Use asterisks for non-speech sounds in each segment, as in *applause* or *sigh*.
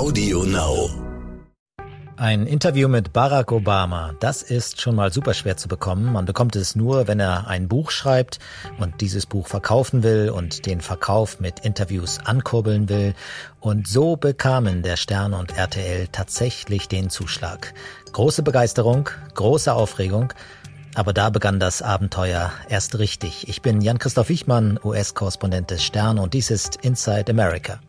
Audio Now. Ein Interview mit Barack Obama, das ist schon mal super schwer zu bekommen. Man bekommt es nur, wenn er ein Buch schreibt und dieses Buch verkaufen will und den Verkauf mit Interviews ankurbeln will. Und so bekamen der Stern und RTL tatsächlich den Zuschlag. Große Begeisterung, große Aufregung. Aber da begann das Abenteuer erst richtig. Ich bin Jan-Christoph Wichmann, US-Korrespondent des Stern und dies ist Inside America.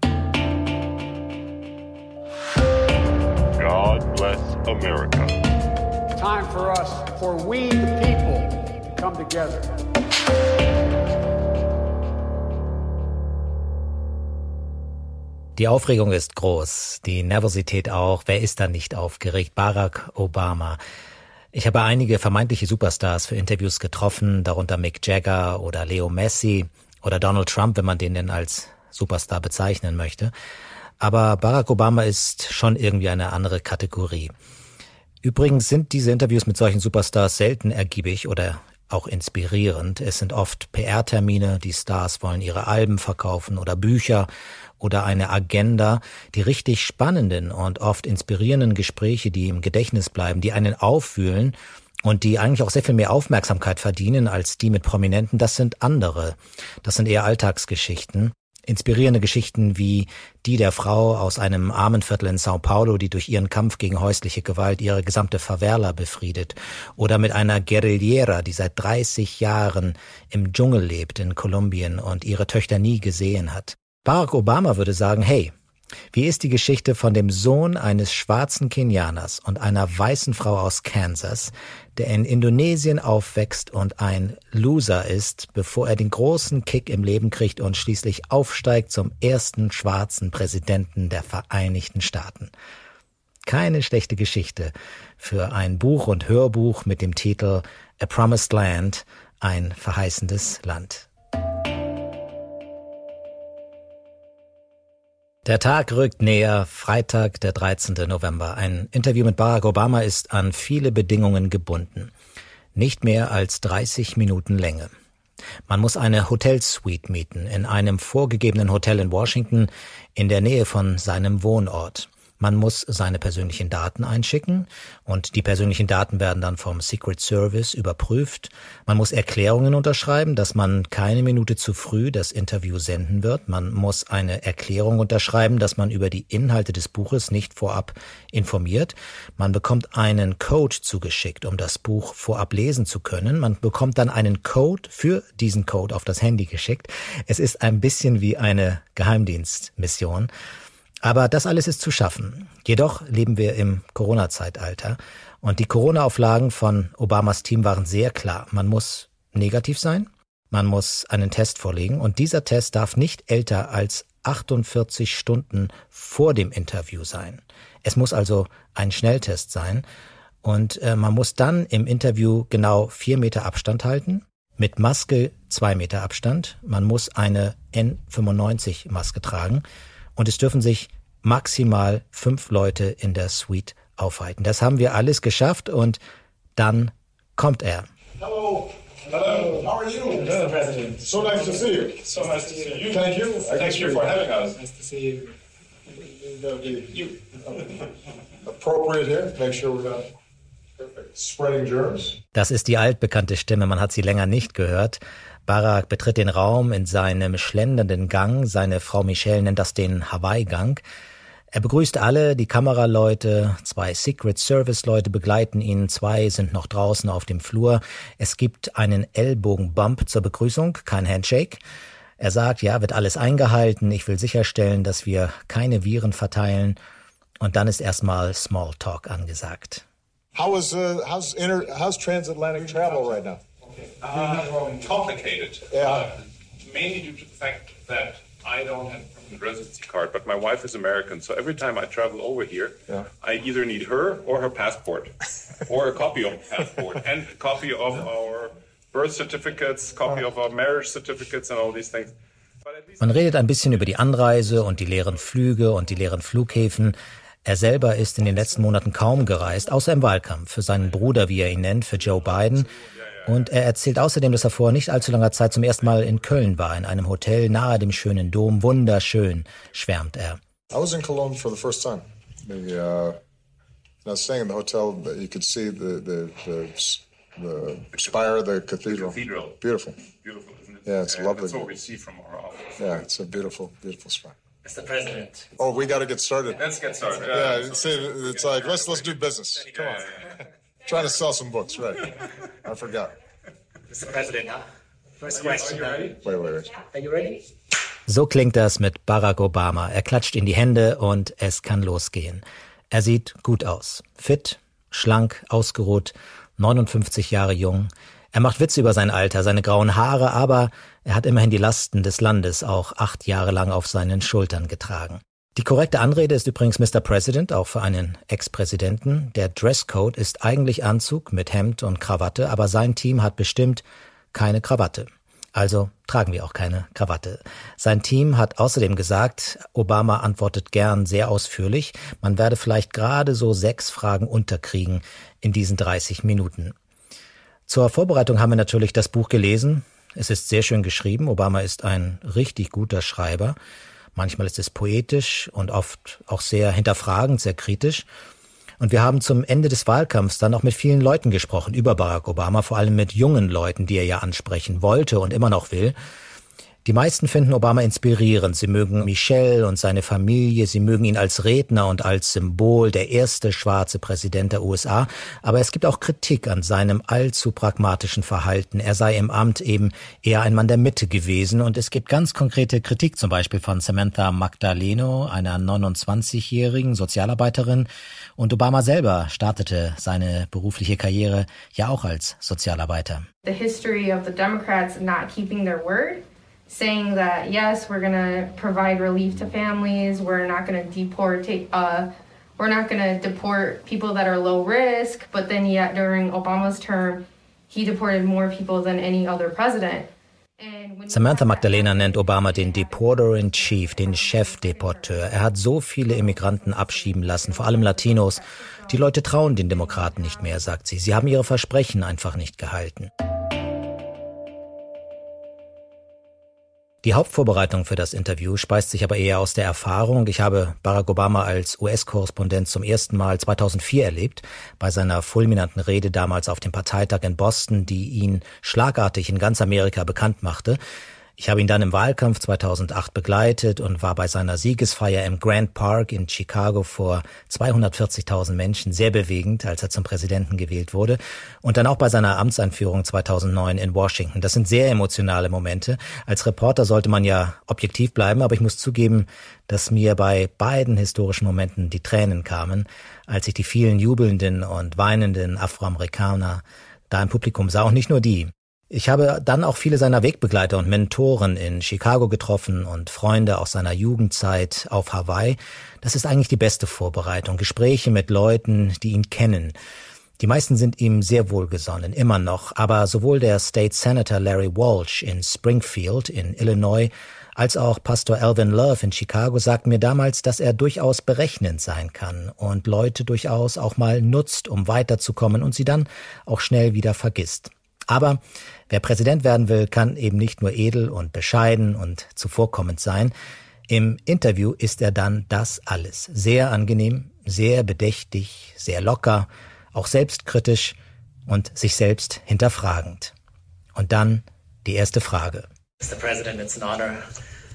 America. Time for us, for we the people, to come together. Die Aufregung ist groß, die Nervosität auch. Wer ist da nicht aufgeregt? Barack Obama. Ich habe einige vermeintliche Superstars für Interviews getroffen, darunter Mick Jagger oder Leo Messi oder Donald Trump, wenn man den denn als Superstar bezeichnen möchte. Aber Barack Obama ist schon irgendwie eine andere Kategorie. Übrigens sind diese Interviews mit solchen Superstars selten ergiebig oder auch inspirierend. Es sind oft PR-Termine, die Stars wollen ihre Alben verkaufen oder Bücher oder eine Agenda. Die richtig spannenden und oft inspirierenden Gespräche, die im Gedächtnis bleiben, die einen auffühlen und die eigentlich auch sehr viel mehr Aufmerksamkeit verdienen als die mit Prominenten, das sind andere. Das sind eher Alltagsgeschichten. Inspirierende Geschichten wie die der Frau aus einem armen Viertel in Sao Paulo, die durch ihren Kampf gegen häusliche Gewalt ihre gesamte Favela befriedet. Oder mit einer Guerillera, die seit 30 Jahren im Dschungel lebt in Kolumbien und ihre Töchter nie gesehen hat. Barack Obama würde sagen, hey, wie ist die Geschichte von dem Sohn eines schwarzen Kenianers und einer weißen Frau aus Kansas, der in Indonesien aufwächst und ein Loser ist, bevor er den großen Kick im Leben kriegt und schließlich aufsteigt zum ersten schwarzen Präsidenten der Vereinigten Staaten? Keine schlechte Geschichte für ein Buch und Hörbuch mit dem Titel A Promised Land, ein verheißendes Land. Der Tag rückt näher, Freitag, der 13. November. Ein Interview mit Barack Obama ist an viele Bedingungen gebunden. Nicht mehr als 30 Minuten Länge. Man muss eine Hotelsuite mieten in einem vorgegebenen Hotel in Washington in der Nähe von seinem Wohnort. Man muss seine persönlichen Daten einschicken und die persönlichen Daten werden dann vom Secret Service überprüft. Man muss Erklärungen unterschreiben, dass man keine Minute zu früh das Interview senden wird. Man muss eine Erklärung unterschreiben, dass man über die Inhalte des Buches nicht vorab informiert. Man bekommt einen Code zugeschickt, um das Buch vorab lesen zu können. Man bekommt dann einen Code für diesen Code auf das Handy geschickt. Es ist ein bisschen wie eine Geheimdienstmission. Aber das alles ist zu schaffen. Jedoch leben wir im Corona-Zeitalter und die Corona-Auflagen von Obamas Team waren sehr klar. Man muss negativ sein, man muss einen Test vorlegen und dieser Test darf nicht älter als 48 Stunden vor dem Interview sein. Es muss also ein Schnelltest sein und äh, man muss dann im Interview genau vier Meter Abstand halten, mit Maske zwei Meter Abstand, man muss eine N95 Maske tragen und es dürfen sich maximal fünf Leute in der Suite aufhalten. Das haben wir alles geschafft und dann kommt er. Hello. Hello. How are you? Mr. President. So nice to see you. So nice to see you. Thank you. Thank you for having us. Nice to see you. You. Appropriate here. Make sure we're not das ist die altbekannte Stimme, man hat sie länger nicht gehört. Barak betritt den Raum in seinem schlendernden Gang, seine Frau Michelle nennt das den Hawaii-Gang. Er begrüßt alle, die Kameraleute, zwei Secret Service Leute begleiten ihn, zwei sind noch draußen auf dem Flur. Es gibt einen Ellbogenbump zur Begrüßung, kein Handshake. Er sagt, ja, wird alles eingehalten, ich will sicherstellen, dass wir keine Viren verteilen. Und dann ist erstmal Smalltalk angesagt. How is, uh, how's, inter, how's transatlantic travel right now? Okay. Uh, complicated. Yeah. Uh, mainly due to the fact that I don't have a residency card, but my wife is American. So every time I travel over here, yeah. I either need her or her passport, *laughs* or a copy of the passport, and a copy of our birth certificates, copy of our marriage certificates, and all these things. Man redet ein bisschen über die Anreise und die leeren Flüge und die leeren Flughäfen. Er selber ist in den letzten Monaten kaum gereist, außer im Wahlkampf, für seinen Bruder, wie er ihn nennt, für Joe Biden. Und er erzählt außerdem, dass er vor nicht allzu langer Zeit zum ersten Mal in Köln war, in einem Hotel nahe dem schönen Dom. Wunderschön, schwärmt er. I was in Cologne for the first time. The, uh, I was staying in the hotel that you could see the the the, the spire of the cathedral. The cathedral. Beautiful. Beautiful, isn't it? Yeah, it's lovely. That's what we see from our office. Yeah, it's a beautiful, beautiful spire. Mr. President. Oh, we got to get started. Let's get started. Yeah, Yeah, it's, it's like let's let's do business. Come on, trying to sell some books, right? I forgot. Mr. President, first question. Wait, wait, wait. Are you ready? So klingt das mit Barack Obama. Er klatscht in die Hände und es kann losgehen. Er sieht gut aus. Fit, schlank, ausgeruht, 59 Jahre jung. Er macht Witze über sein Alter, seine grauen Haare, aber er hat immerhin die Lasten des Landes auch acht Jahre lang auf seinen Schultern getragen. Die korrekte Anrede ist übrigens Mr. President, auch für einen Ex-Präsidenten. Der Dresscode ist eigentlich Anzug mit Hemd und Krawatte, aber sein Team hat bestimmt keine Krawatte. Also tragen wir auch keine Krawatte. Sein Team hat außerdem gesagt, Obama antwortet gern sehr ausführlich. Man werde vielleicht gerade so sechs Fragen unterkriegen in diesen 30 Minuten. Zur Vorbereitung haben wir natürlich das Buch gelesen. Es ist sehr schön geschrieben. Obama ist ein richtig guter Schreiber. Manchmal ist es poetisch und oft auch sehr hinterfragend, sehr kritisch. Und wir haben zum Ende des Wahlkampfs dann auch mit vielen Leuten gesprochen über Barack Obama, vor allem mit jungen Leuten, die er ja ansprechen wollte und immer noch will. Die meisten finden Obama inspirierend. Sie mögen Michelle und seine Familie, sie mögen ihn als Redner und als Symbol, der erste schwarze Präsident der USA. Aber es gibt auch Kritik an seinem allzu pragmatischen Verhalten. Er sei im Amt eben eher ein Mann der Mitte gewesen. Und es gibt ganz konkrete Kritik, zum Beispiel von Samantha Magdaleno, einer 29-jährigen Sozialarbeiterin. Und Obama selber startete seine berufliche Karriere ja auch als Sozialarbeiter. The history of the Democrats not keeping their word. Saying that yes, we're to provide relief to families. We're not to deport. Uh, we're not to deport people that are low risk. But then, yet during Obama's term, he deported more people than any other president. Samantha Magdalena nennt Obama den Deporter in Chief, den Chefdeporteur. Er hat so viele Immigranten abschieben lassen, vor allem Latinos. Die Leute trauen den Demokraten nicht mehr, sagt sie. Sie haben ihre Versprechen einfach nicht gehalten. Die Hauptvorbereitung für das Interview speist sich aber eher aus der Erfahrung. Ich habe Barack Obama als US-Korrespondent zum ersten Mal 2004 erlebt, bei seiner fulminanten Rede damals auf dem Parteitag in Boston, die ihn schlagartig in ganz Amerika bekannt machte. Ich habe ihn dann im Wahlkampf 2008 begleitet und war bei seiner Siegesfeier im Grand Park in Chicago vor 240.000 Menschen sehr bewegend, als er zum Präsidenten gewählt wurde. Und dann auch bei seiner Amtseinführung 2009 in Washington. Das sind sehr emotionale Momente. Als Reporter sollte man ja objektiv bleiben, aber ich muss zugeben, dass mir bei beiden historischen Momenten die Tränen kamen, als ich die vielen jubelnden und weinenden Afroamerikaner da im Publikum sah und nicht nur die. Ich habe dann auch viele seiner Wegbegleiter und Mentoren in Chicago getroffen und Freunde aus seiner Jugendzeit auf Hawaii. Das ist eigentlich die beste Vorbereitung. Gespräche mit Leuten, die ihn kennen. Die meisten sind ihm sehr wohlgesonnen, immer noch, aber sowohl der State Senator Larry Walsh in Springfield in Illinois als auch Pastor Alvin Love in Chicago sagten mir damals, dass er durchaus berechnend sein kann und Leute durchaus auch mal nutzt, um weiterzukommen und sie dann auch schnell wieder vergisst. Aber wer Präsident werden will, kann eben nicht nur edel und bescheiden und zuvorkommend sein. Im Interview ist er dann das alles. Sehr angenehm, sehr bedächtig, sehr locker, auch selbstkritisch und sich selbst hinterfragend. Und dann die erste Frage. Mr. President, it's an honor.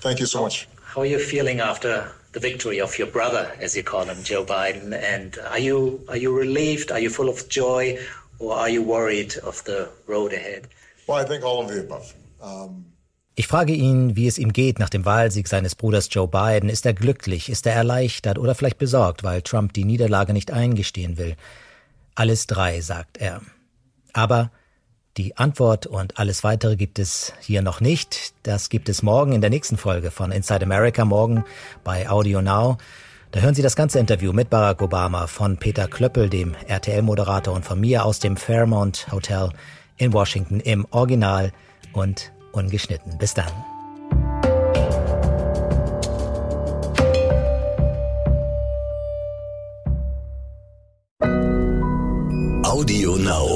Thank you so much. How are you feeling after the victory of your brother, as you call him, Joe Biden? And are you are you relieved? Are you full of joy? Or are you worried of the road ahead? Well, I think all of the above. Um ich frage ihn, wie es ihm geht nach dem Wahlsieg seines Bruders Joe Biden. Ist er glücklich? Ist er erleichtert oder vielleicht besorgt, weil Trump die Niederlage nicht eingestehen will? Alles drei, sagt er. Aber die Antwort und alles weitere gibt es hier noch nicht. Das gibt es morgen in der nächsten Folge von Inside America, morgen bei Audio Now. Da hören Sie das ganze Interview mit Barack Obama von Peter Klöppel, dem RTL-Moderator, und von mir aus dem Fairmont Hotel in Washington im Original und ungeschnitten. Bis dann. Audio Now.